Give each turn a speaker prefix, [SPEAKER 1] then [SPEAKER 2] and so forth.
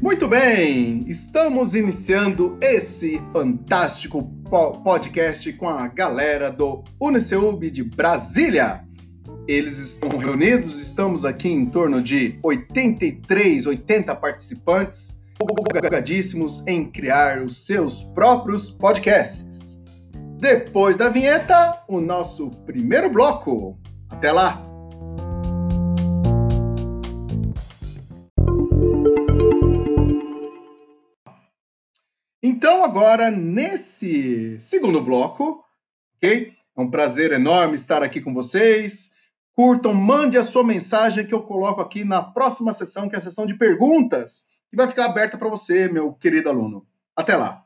[SPEAKER 1] Muito bem, estamos iniciando esse fantástico podcast com a galera do Uniceub de Brasília. Eles estão reunidos, estamos aqui em torno de 83, 80 participantes, empolgadíssimos em criar os seus próprios podcasts. Depois da vinheta, o nosso primeiro bloco. Até lá! Então, agora, nesse segundo bloco, ok? É um prazer enorme estar aqui com vocês. Curtam, mande a sua mensagem que eu coloco aqui na próxima sessão, que é a sessão de perguntas, que vai ficar aberta para você, meu querido aluno. Até lá!